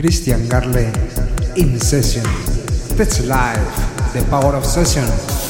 Christian Garle in session. Tech Live, the power of session.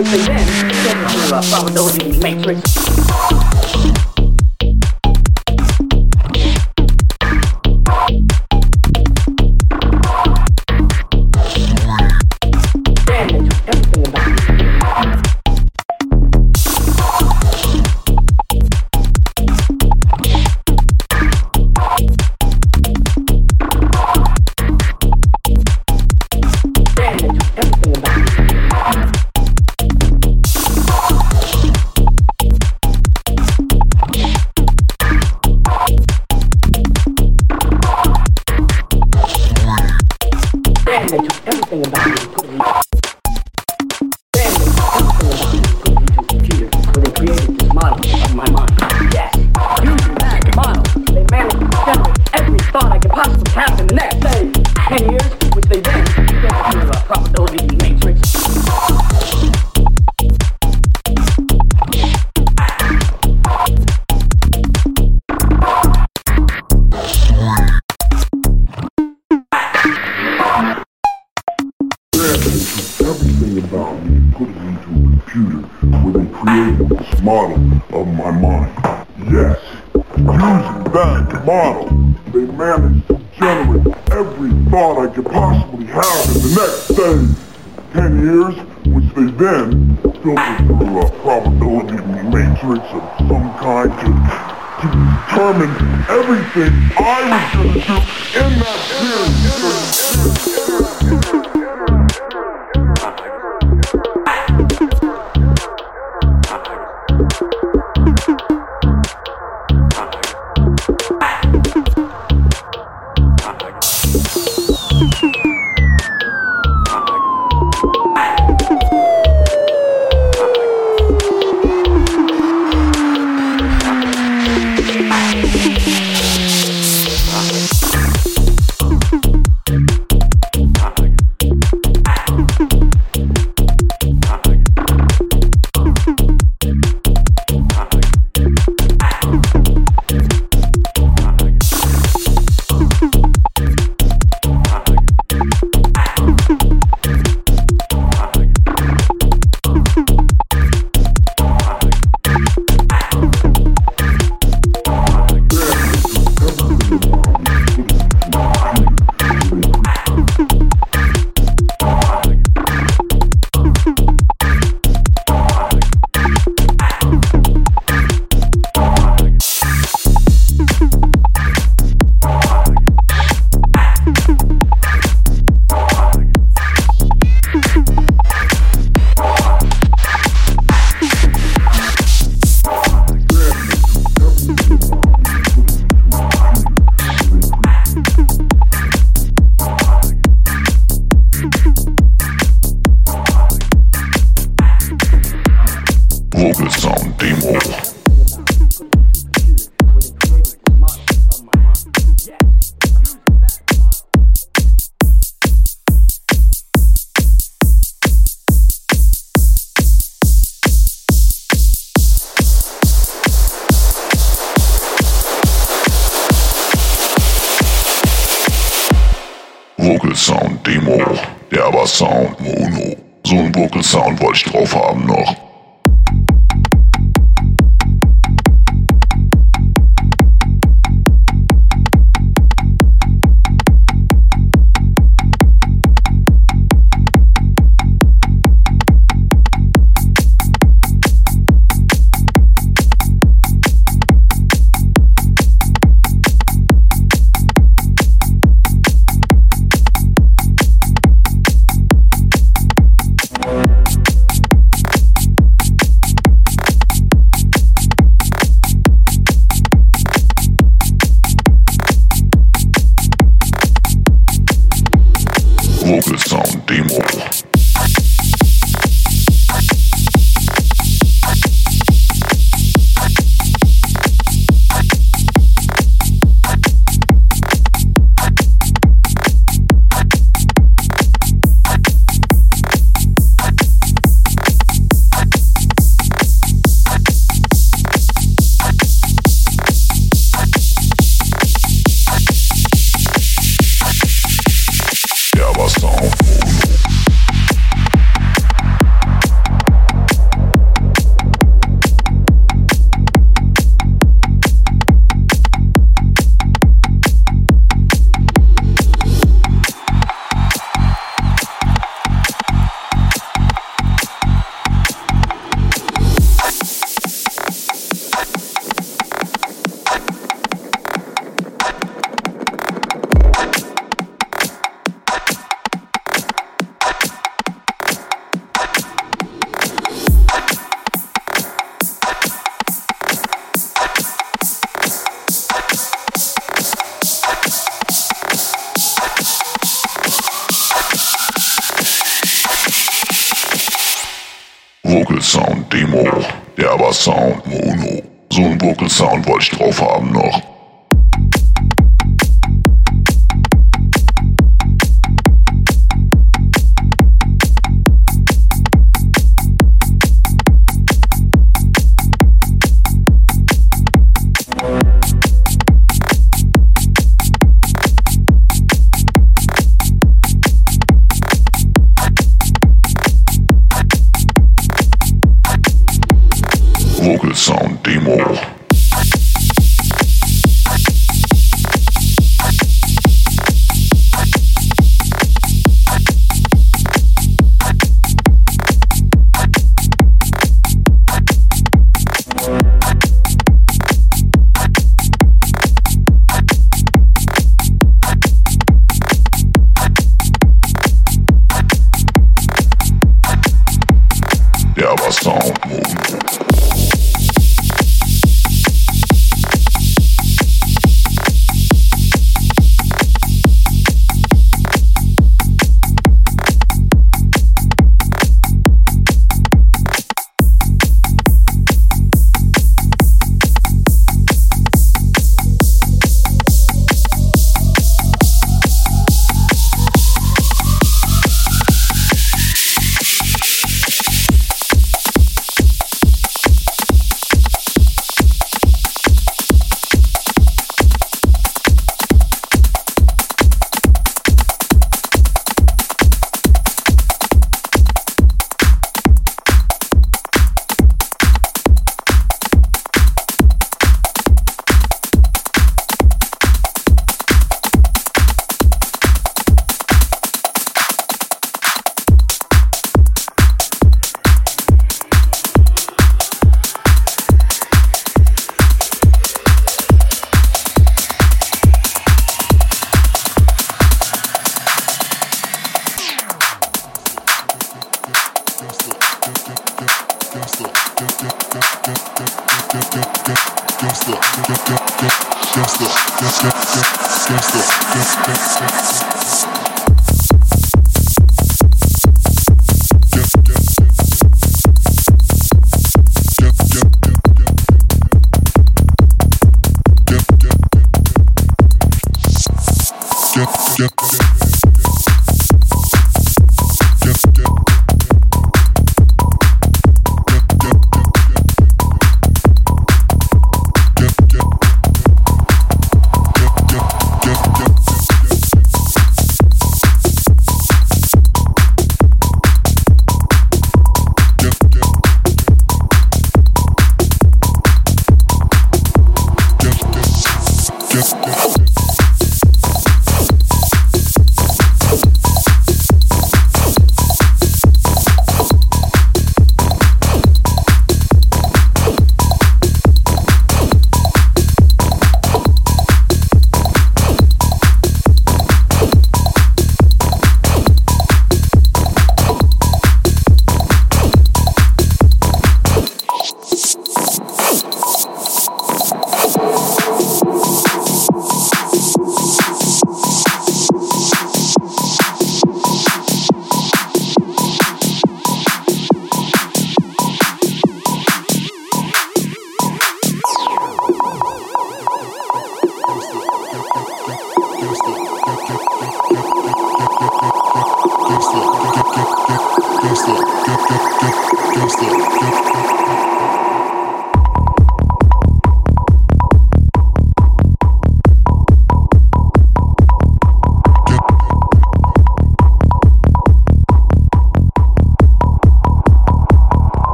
with the then, setting you matrix. They managed to generate every thought I could possibly have in the next day. Ten years, which they then filtered through a probability matrix of some kind to, to determine everything I was going to do in that period. Sound Mono. So einen Vocal Sound wollte ich drauf haben. Ne?